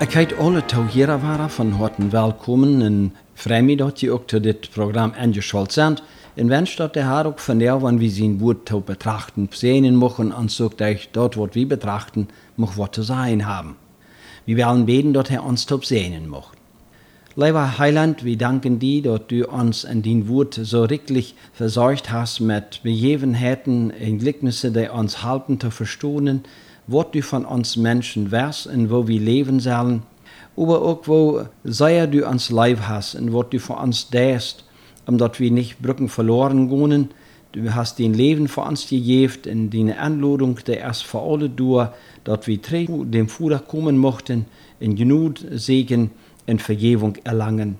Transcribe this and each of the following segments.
Ik heet alle touwheren waren van harten welkom en vrij me dat je ook tot dit programma aangeschaut zijn. En wens dat de haar ook van der, wanneer we zijn woord te betrachten, sehen mogen en zo dat wat we betrachten, mag wat te zijn hebben. Wir werden beten, dass er uns top sehnen mocht. Lieber Heiland, wir danken dir, dass du uns in dein Wort so richtig versorgt hast mit Begebenheiten und Gleichnissen, die uns helfen zu verstehen, was du von uns Menschen wärst und wo wir leben sollen, aber auch wo sehr du uns live hast und was du für uns däst, damit wir nicht Brücken verloren gehen. Du hast dein Leben für uns gegeben in deine Anladung, der erst für alle durch, dass wir dem Fuder kommen mochten, in Genut Segen und Vergebung erlangen.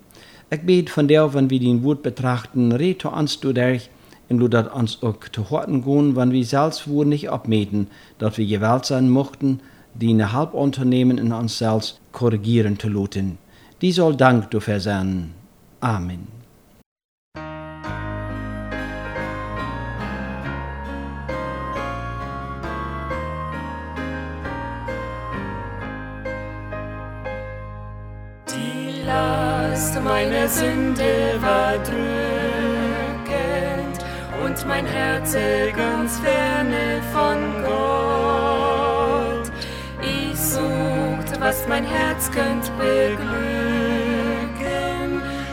Ich bete von der, wenn wir den Wort betrachten, rede uns du durch, und du dat uns auch zu horten gehen, wenn wir selbst wohl nicht abmeten, dass wir gewählt sein mochten, die eine Halbunternehmen in uns selbst korrigieren zu lassen. Die soll Dank dafür sein. Amen. Die Last meiner Sünde war drückend mein Herz ganz ferne von Gott. Ich suchte, was mein Herz könnt beglücken,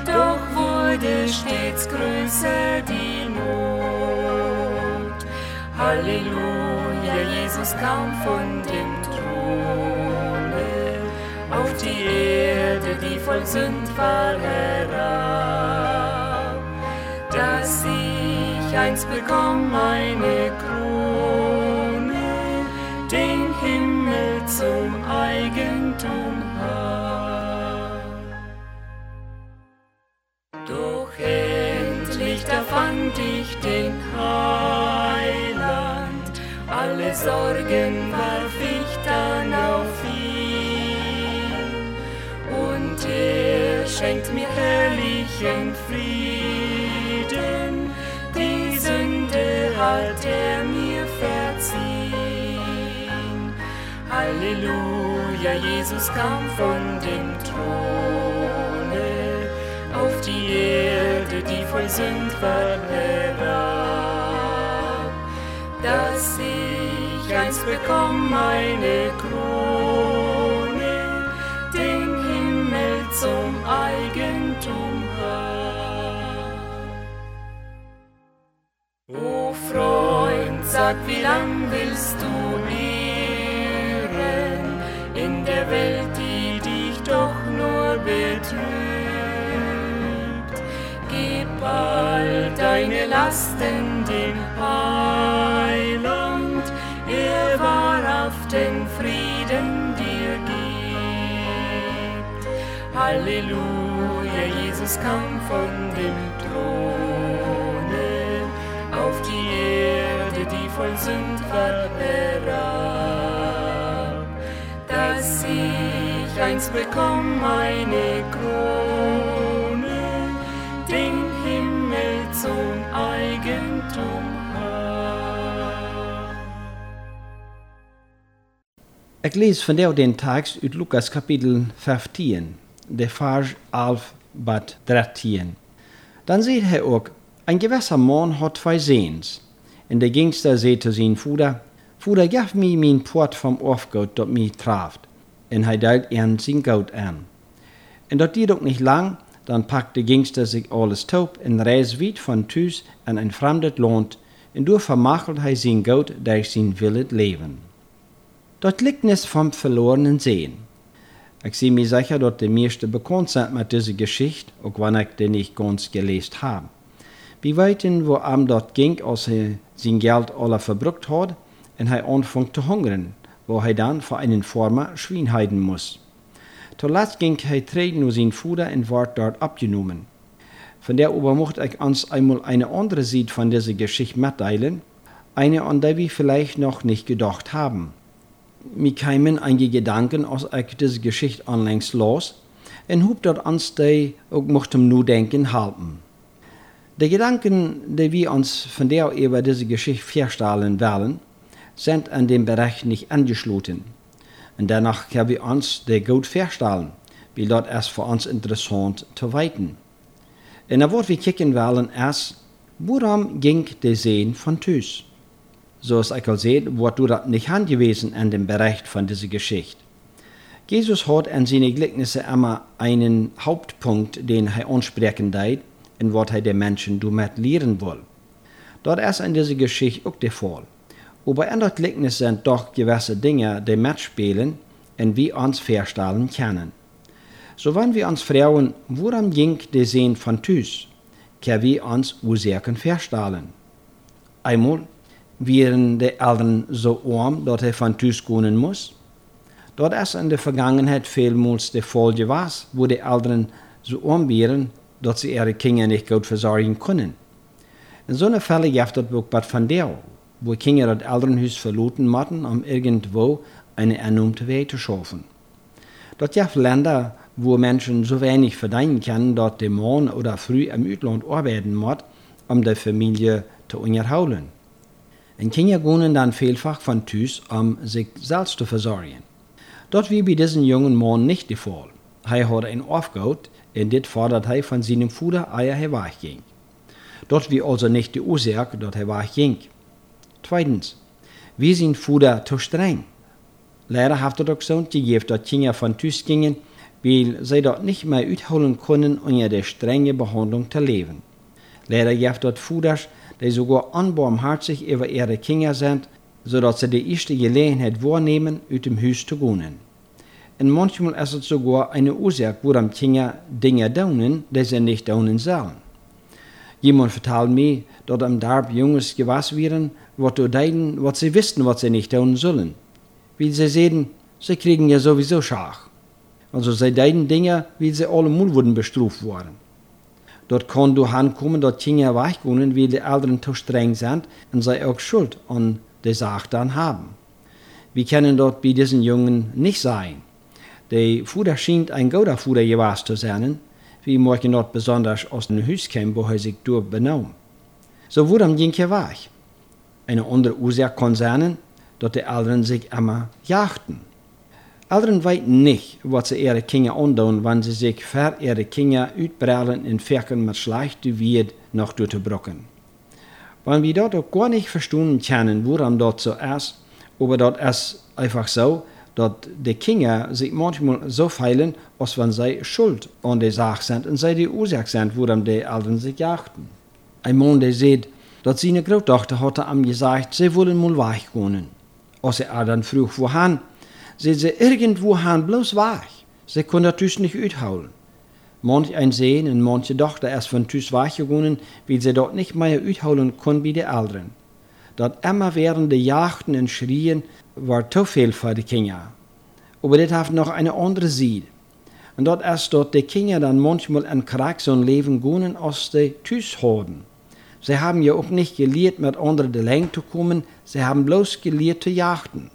doch wurde stets größer die Not. Halleluja, Jesus kam von dem Throne auf die Erde, die voll Sünd war, herab, dass ich einst bekomm eine Krone, den Himmel zum Eigentum hab. Doch endlich da fand ich den Heiland, alle Sorgen warf ich dann auf ihn. Und er schenkt mir herrlichen Frieden, Halleluja, Jesus kam von dem Throne auf die Erde, die voll Sünd war, dass ich einst bekomm meine Krone, den Himmel zum Eigentum hab. O Freund, sag, wie lang willst du Welt, die dich doch nur betrübt? Gib all deine Lasten dem Heiland, er wahrhaften Frieden dir gibt. Halleluja, Jesus kam von dem Throne auf die Erde, die voll Sünd war, herab, dass ich einst bekomm eine Krone, den Himmel zum Eigentum hab. Ik lees vandaag den tekst uit Lukas kapitel 15, de vers 11 bat 13. Dan zegt hij ook, een gewisser man had twee zeens. En de gingster zei te zijn voeder, Voeder, geef mij mijn poort van afgoud dat mij traft. En hij duidt ihm zijn goud aan. En dat duurt ook niet lang, dan pakt de gingster zich alles taub en reist weit van thuis aan een vreemd land, en door vermachelt hij zijn goud door zijn willet leven. Dat Gleichnis vom verlorenen Sehen. Ich sehe mir sicher, dass die meisten bekannt sind mit dieser Geschichte, auch wenn ich die nicht ganz gelesen habe. Wir wissen, wo am dort ging, als er sein Geld alle verbrückt hat und er anfängt zu hungern, wo er dann für einen Former Schweinheiden muss. Zuletzt ging er treten nur sein Futter und ward dort abgenommen. Von der aber möchte ich uns einmal eine andere Seite von dieser Geschichte mitteilen, eine, an der wir vielleicht noch nicht gedacht haben. Mir kamen einige Gedanken aus ich diese Geschichte anlängst los und hub dort uns die auch mochtem nur denken halten. Die Gedanken, die wir uns von der über diese Geschichte vorstellen wollen, sind an dem Bereich nicht angeschlossen. Und danach können wir uns der gut verstellen, weil dort ist für uns interessant zu weiten. En dan wordt we kijken willen is, waarom ging de zee van thuis? Zoals ik al zei, wordt du dat niet aangewezen in dem Bericht von dieser Geschichte. Jesus hat in seinen Gleichnissen immer einen Hauptpunkt, den er ansprechen deed, und was er den Menschen damit lehren will. Dort ist in dieser Geschichte auch der Fall. Aber in der Gleichnis sind doch gewisse Dinge, die mitspielen und wir uns verstellen können. So wenn wir uns fragen, worum ging der Sinn von Tüs, können wir uns Ursachen verstellen. Einmal, wären die Eltern so arm, dass er von Tüs gehen muss? Dort ist in der Vergangenheit vielmals der Fall gewesen, wo die Eltern so arm wären, dass sie ihre Kinder nicht gut versorgen können. In so einer Fälle gibt es auch was von der, wo Kinder das Elternhaus verloren mussten, um irgendwo eine ernannte Weg zu schaffen. Dort gibt Länder, wo Menschen so wenig verdienen können, dort der Mann oder früh im Utland arbeiten muss, um die Familie zu unterhalten. Und Kinder gehen dann vielfach von Tüs, um sich selbst zu versorgen. Dort wie bei diesem jungen Mann nicht der Fall. Er hat ein Aufgabe, und das fordert er von seinem Vater, ehe er wegging. Dort wie also nicht die Ursache, dass er wegging. Zweitens, wie sind Vater zu streng? Leider hat er auch so gegeben, dass Kinder von Tüs gingen, weil sie dort nicht mehr uitholen können, unter der strengen Behandlung zu leben. Leider gibt dort Futters, die sogar unbarmherzig über ihre Kinder sind, sodass sie die erste Gelegenheit wahrnehmen, aus dem Haus zu gehen. Und manchmal ist es sogar eine Ursache, warum Kinder Dinge tun, die sie nicht tun sollen. Jemand vertelt mir, dass am Darb Jungs gewas werden, was deuten, was sie wissen, was sie nicht tun sollen. Weil sie sehen, sie kriegen ja sowieso Schach. Also sie deiden Dinge, wie sie alle Mund wurden bestraft worden. Dort kann du ankommen, dass Kinder weichgehen, weil die Eltern zu streng sind und sie auch Schuld an der Sache dann haben. Wir können dort bei diesen Jungen nicht sein. Der Fuder scheint ein guter Fuder gewesen zu sein, wie morgen dort besonders aus dem Haus kam, wo er sich dort benahm. So wurde ging er weg. Eine andere Ursache kann sein, dass die Eltern sich immer jagten. Eltern weten nicht, was sie ihre Kinder antun, wenn sie sich für ihre Kinder uitbreiden in Verken mit schlechte Wied noch durchzubrocken. Wenn wir dort auch gar nicht verstehen können, warum das so ist, aber dort ist einfach so, dass die Kinder sich manchmal so feilen, als wenn sie schuld an der Sache sind und sie die Ursache sind, warum die Eltern sich jachten. Ein Mann, der sieht, dass seine Großtochter hatte ihm gesagt, sie wollen mal weggehen. Als er dann frug, wohin, sind sie irgendwo han bloß weg. Sie können natürlich nicht uithouden. Manch ein Sehen und manche Tochter erst von Tüs weggegangen, weil sie dort nicht mehr uithouden können wie die Älteren. Dort immer während der Jachten und Schrien war zu viel für die Kinder. Aber das hat noch eine andere Seite. Und dort ist dort die Kinder dann manchmal in Krieg so ein Leben gehen, als die Tüs haben. Sie haben ja auch nicht gelehrt, mit anderen die Länge zu kommen, sie haben bloß gelehrt zu jachten.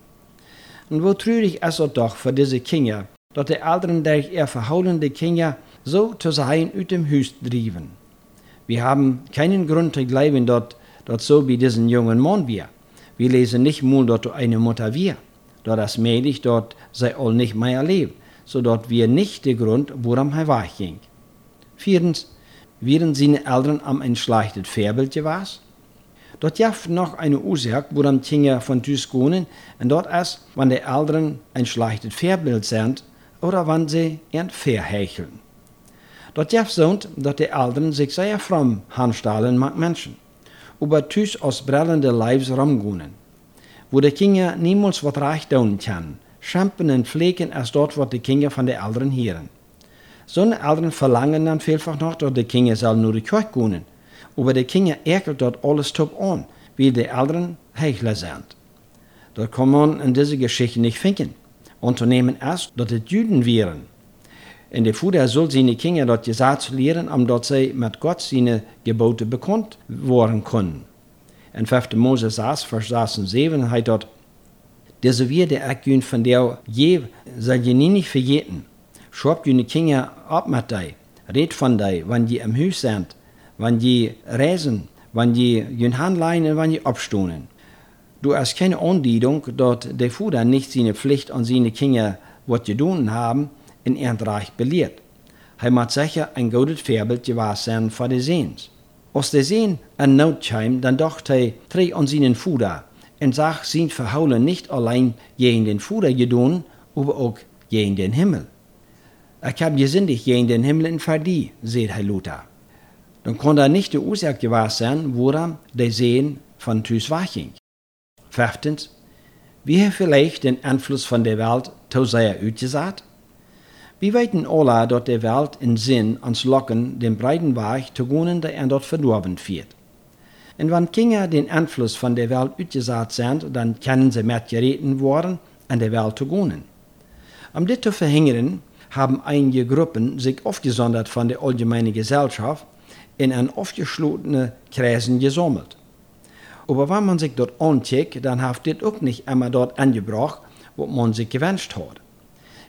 Und wo traurig ist es doch für diese Kinder, dass die Eltern durch ihr verhaulende Kinder so zu sein aus dem Haus drieben. Wir haben keinen Grund zu glauben, dass das so wie diesen jungen Mann wir. Wir lesen nicht mal, dass eine Mutter wir, dass das Mädchen dort sei all nicht mehr lebt, so dass wir nicht der Grund, worum er wegging. Viertens, wären seine Eltern am ein schlechtes Vorbild gewesen? Dort gibt noch eine Ursache, warum Kinder von Tüs und dort ist, wenn die Eltern ein schlechtes Vorbild sind oder wenn sie ein verhecheln. Dort gibt so, dass die Eltern sich sehr fromm handstellen mit Menschen, über Tüs aus brennenden Leibs rumgehen. Wo die Kinder niemals was recht tun können, schämpfen und pflegen erst dort, wo die Kinder von den Eltern hören. So eine Eltern verlangen dann vielfach noch, dass die Kinder sollen nur die Kirche gehen aber die Kinder ekelt dort alles top an, wie die Eltern Heuchler sind. Dort kann man in dieser Geschichte nicht finden. Unternehmen erst, dass es Juden wären. In der Fuder soll seine Kinder dort gesagt lehren, um dort sie mit Gott seine Gebote bekannt worden können. In 5. Mose 6, Vers 6 und 7 heißt dort, der so wie der Eckjün von der je, soll je nie nicht vergeten. Schreibt jene Kinder ab mit dir, red von dir, wenn die im Haus sind, wenn die reisen, wenn die jün handleinen, wenn die abstonen. Du hast keine Andiedung, dass der Vater nicht seine Pflicht an seine Kinder, was tun haben, in Erdreich belehrt. Hij moet sicher ein gutes Vorbild sein für die Sehens. Als der Sehn an Not dann dacht hij drei an seinen Vater und sag sein Verhaulen nicht allein gegen den Vater gedun, aber auch gegen den Himmel. Ich hab gesündigt gegen den Himmel für die, sagt Herr Luther. Dann konnte er nicht die Ursache gewesen sein, woran der Sehen von Tüs waching. Fünftens, wie er vielleicht den Einfluss von der Welt zu sehr uitgesagt? Wir weten alle, dass der Welt in Sinn ans Locken den breiten Weg zu gehen, der er dort verdorben wird. Und wenn Kinder den Einfluss von der Welt uitgesagt sind, dann können sie mit gereten worden, an der Welt zu gehen. Um das zu verhindern, haben einige Gruppen sich aufgesondert von der allgemeinen Gesellschaft in ein aufgeschlossene Kreisen gesammelt. Aber wenn man sich dort ancheckt, dann hat das auch nicht immer dort angebracht, was man sich gewünscht hat.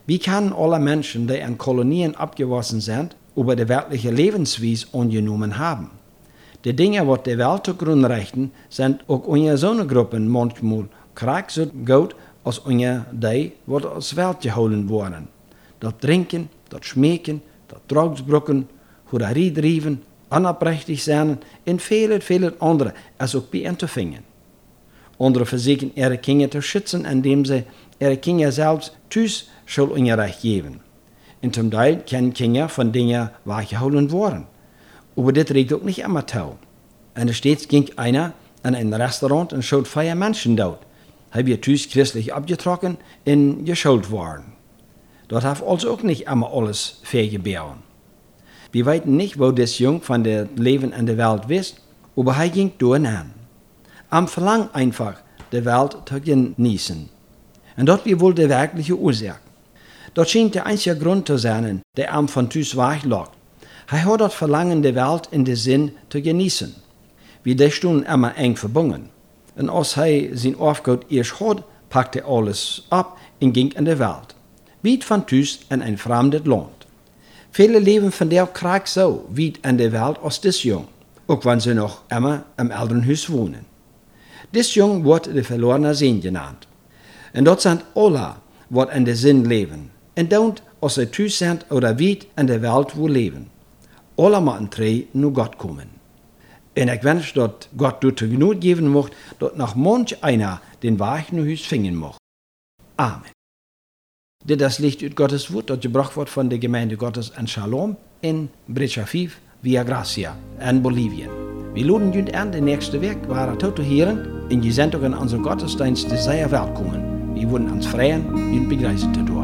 Wie können alle Menschen, die in Kolonien abgewassen sind, über die weltliche Lebensweise angenommen haben? Die Dinge, die die Welt zugrunde richten, sind auch unter so Gruppen manchmal krank so gut als unter die, die aus Welt geholt wurden. Dat Trinken, dat Schmecken, dat Drugsbrucken, Hurrariedrieven, onapprächtig zijn en vele, vele andere, als ook bij te vingen. Andere versuchen ihre Kinder zu schützen, indem sie ihre Kinder selbst thuis Schulunterricht geben. Und zum Teil können Kinder von Dingen wachgeholt worden. Aber das regt auch nicht immer tau. Und stets ging einer in ein Restaurant und schaut vier Menschen dort. Hab ihr thuis christlich abgetrocken und geschult worden. Dort hat also auch nicht immer alles fair gebären. Wir weten nicht, wo das Jung von der Leben in der Welt wisst, aber er ging durch an. Am Verlang einfach, der Welt zu genießen. Und dort wie wohl die wirkliche Ursache. Dort schien der einzige Grund zu sein, der am von Tüs weich Er hat das Verlangen der Welt in den Sinn zu genießen. Wie der Stunden immer eng verbunden. Und als er sein Aufgabe erst hat, packte er alles ab und ging in die Welt. Wie von Tüs in ein fremdes Land. Viele leben von der Krieg so, wie in der Welt als das Jung, auch wenn sie noch immer im Elternhaus wohnen. Das Jung wird der verlorene Sinn genannt. Und dort sind alle, die in der Sinn leben. Und don't, als sie thuis sind oder weit in der Welt wo leben. Alle müssen drei nur Gott kommen. Und ich wünsche, dass Gott dort genug geben macht, dass noch manch einer den nur Hus finden mag. Amen. Dit das Licht uit Gottes Wort, dat gebracht wordt van de gemeente Gottes en Shalom in Brechaviv, Via Gracia in Bolivien. Wir luden jullie an, de nächste Weg waren tot te heren in die Sendung an unser Gottesdienst sehr willkommen. Wir würden uns freuen, jullie begeistert te doen.